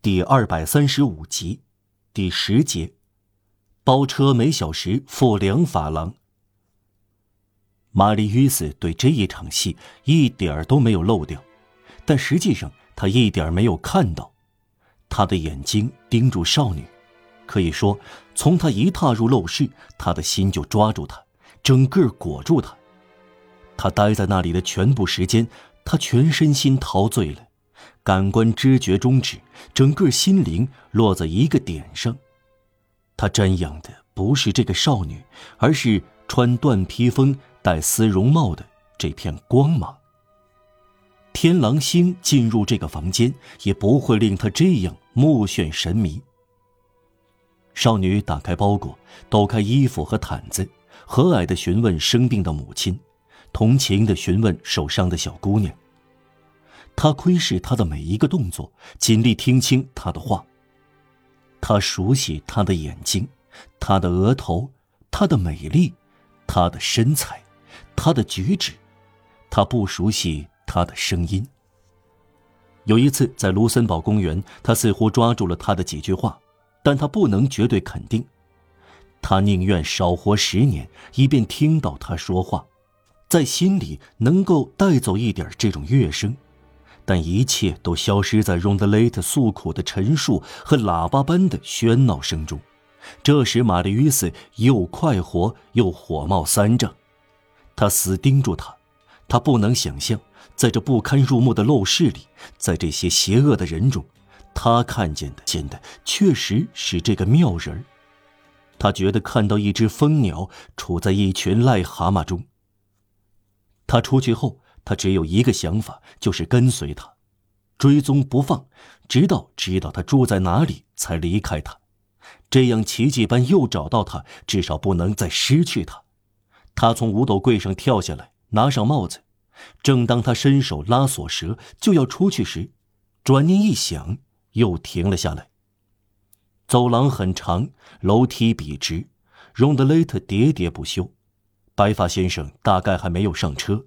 第二百三十五集，第十节，包车每小时付两法郎。玛丽·约斯对这一场戏一点儿都没有漏掉，但实际上他一点儿没有看到。他的眼睛盯住少女，可以说，从他一踏入陋室，他的心就抓住她，整个裹住她。他待在那里的全部时间，他全身心陶醉了。感官知觉终止，整个心灵落在一个点上。他瞻仰的不是这个少女，而是穿缎披风、戴丝绒帽的这片光芒。天狼星进入这个房间，也不会令他这样目眩神迷。少女打开包裹，抖开衣服和毯子，和蔼地询问生病的母亲，同情地询问受伤的小姑娘。他窥视他的每一个动作，尽力听清他的话。他熟悉他的眼睛，他的额头，他的美丽，他的身材，他的举止。他不熟悉他的声音。有一次在卢森堡公园，他似乎抓住了他的几句话，但他不能绝对肯定。他宁愿少活十年，以便听到他说话，在心里能够带走一点这种乐声。但一切都消失在荣德雷特诉苦的陈述和喇叭般的喧闹声中，这时玛丽约斯又快活又火冒三丈。他死盯住他，他不能想象，在这不堪入目的陋室里，在这些邪恶的人中，他看见的见的确实是这个妙人他觉得看到一只蜂鸟处在一群癞蛤蟆中。他出去后。他只有一个想法，就是跟随他，追踪不放，直到知道他住在哪里才离开他。这样奇迹般又找到他，至少不能再失去他。他从五斗柜上跳下来，拿上帽子。正当他伸手拉锁舌就要出去时，转念一想，又停了下来。走廊很长，楼梯笔直，荣德雷特喋喋不休。白发先生大概还没有上车。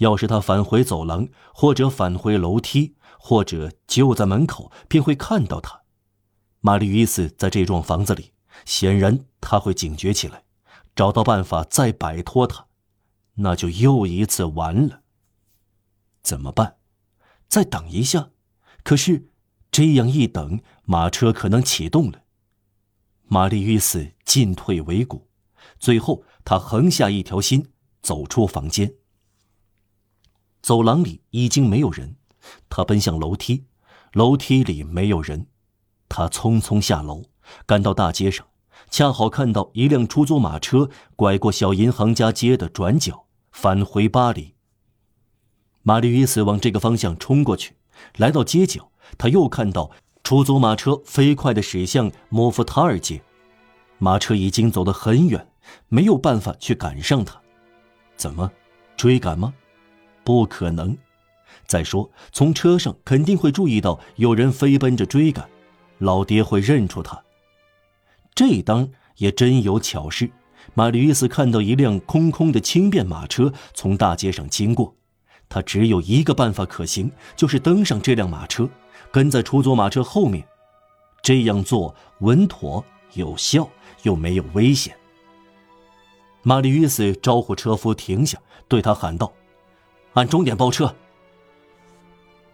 要是他返回走廊，或者返回楼梯，或者就在门口，便会看到他。玛丽·伊斯在这幢房子里，显然他会警觉起来，找到办法再摆脱他，那就又一次完了。怎么办？再等一下？可是这样一等，马车可能启动了。玛丽·伊斯进退维谷，最后他横下一条心，走出房间。走廊里已经没有人，他奔向楼梯，楼梯里没有人，他匆匆下楼，赶到大街上，恰好看到一辆出租马车拐过小银行家街的转角，返回巴黎。玛丽·约斯往这个方向冲过去，来到街角，他又看到出租马车飞快地驶向莫夫塔尔街，马车已经走得很远，没有办法去赶上他，怎么，追赶吗？不可能。再说，从车上肯定会注意到有人飞奔着追赶，老爹会认出他。这当也真有巧事，玛丽·约斯看到一辆空空的轻便马车从大街上经过，他只有一个办法可行，就是登上这辆马车，跟在出租马车后面。这样做稳妥、有效，又没有危险。玛丽·约斯招呼车夫停下，对他喊道。按钟点包车。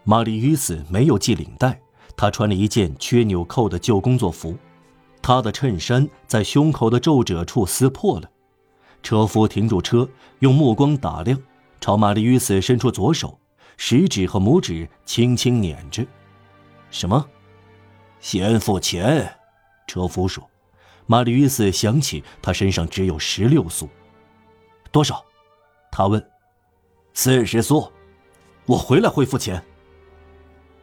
玛丽·于斯没有系领带，她穿了一件缺纽扣的旧工作服，她的衬衫在胸口的皱褶处撕破了。车夫停住车，用目光打量，朝玛丽·于斯伸出左手，食指和拇指轻轻捻着。什么？先付钱。车夫说。玛丽·于斯想起他身上只有十六苏。多少？他问。四十苏，我回来会付钱。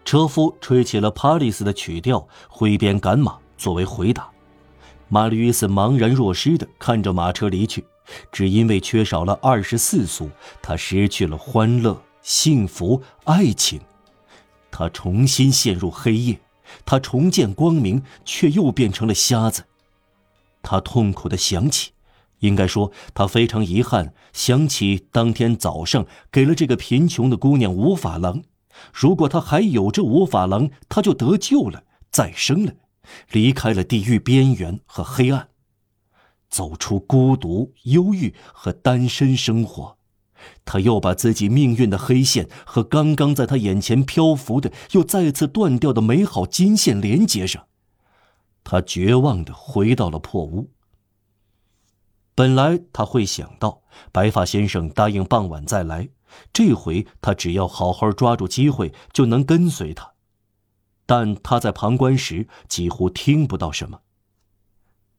车夫吹起了帕里斯的曲调，挥鞭赶马作为回答。玛丽·约斯茫然若失地看着马车离去，只因为缺少了二十四苏，他失去了欢乐、幸福、爱情，他重新陷入黑夜，他重见光明，却又变成了瞎子。他痛苦地想起。应该说，他非常遗憾，想起当天早上给了这个贫穷的姑娘五法郎。如果他还有这五法郎，他就得救了，再生了，离开了地狱边缘和黑暗，走出孤独、忧郁和单身生活。他又把自己命运的黑线和刚刚在他眼前漂浮的又再次断掉的美好金线连接上。他绝望的回到了破屋。本来他会想到白发先生答应傍晚再来，这回他只要好好抓住机会就能跟随他。但他在旁观时几乎听不到什么。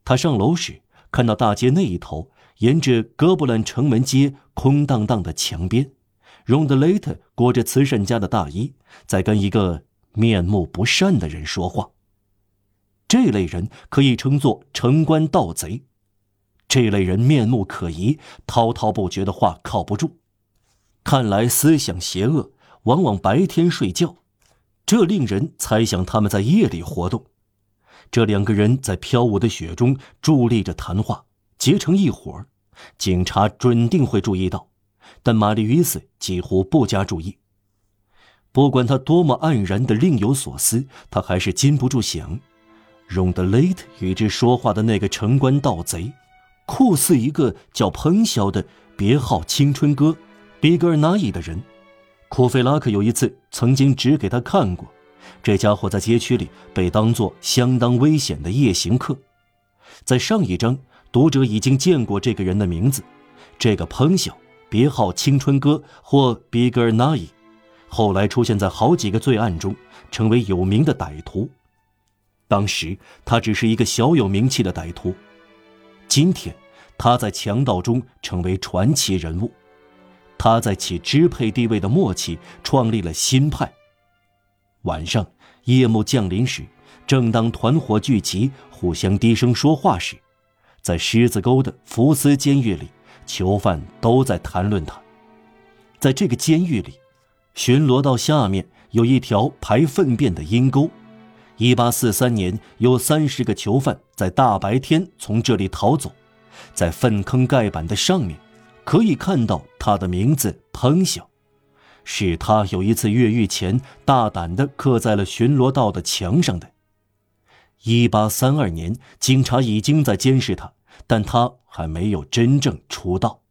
他上楼时看到大街那一头，沿着哥布兰城门街空荡荡的墙边，荣德雷特裹着慈善家的大衣，在跟一个面目不善的人说话。这类人可以称作城关盗贼。这类人面目可疑，滔滔不绝的话靠不住，看来思想邪恶，往往白天睡觉，这令人猜想他们在夜里活动。这两个人在飘舞的雪中伫立着谈话，结成一伙警察准定会注意到，但玛丽·与斯几乎不加注意。不管他多么黯然的另有所思，他还是禁不住想。荣德雷特与之说话的那个城关盗贼，酷似一个叫彭晓的别号“青春哥”比格尔纳伊的人。库菲拉克有一次曾经指给他看过，这家伙在街区里被当作相当危险的夜行客。在上一章，读者已经见过这个人的名字，这个彭晓，别号“青春哥”或比格尔纳伊，后来出现在好几个罪案中，成为有名的歹徒。当时他只是一个小有名气的歹徒，今天他在强盗中成为传奇人物。他在其支配地位的末期创立了新派。晚上夜幕降临时，正当团伙聚集，互相低声说话时，在狮子沟的福斯监狱里，囚犯都在谈论他。在这个监狱里，巡逻道下面有一条排粪便的阴沟。一八四三年，有三十个囚犯在大白天从这里逃走，在粪坑盖板的上面，可以看到他的名字彭晓，是他有一次越狱前大胆地刻在了巡逻道的墙上的。一八三二年，警察已经在监视他，但他还没有真正出道。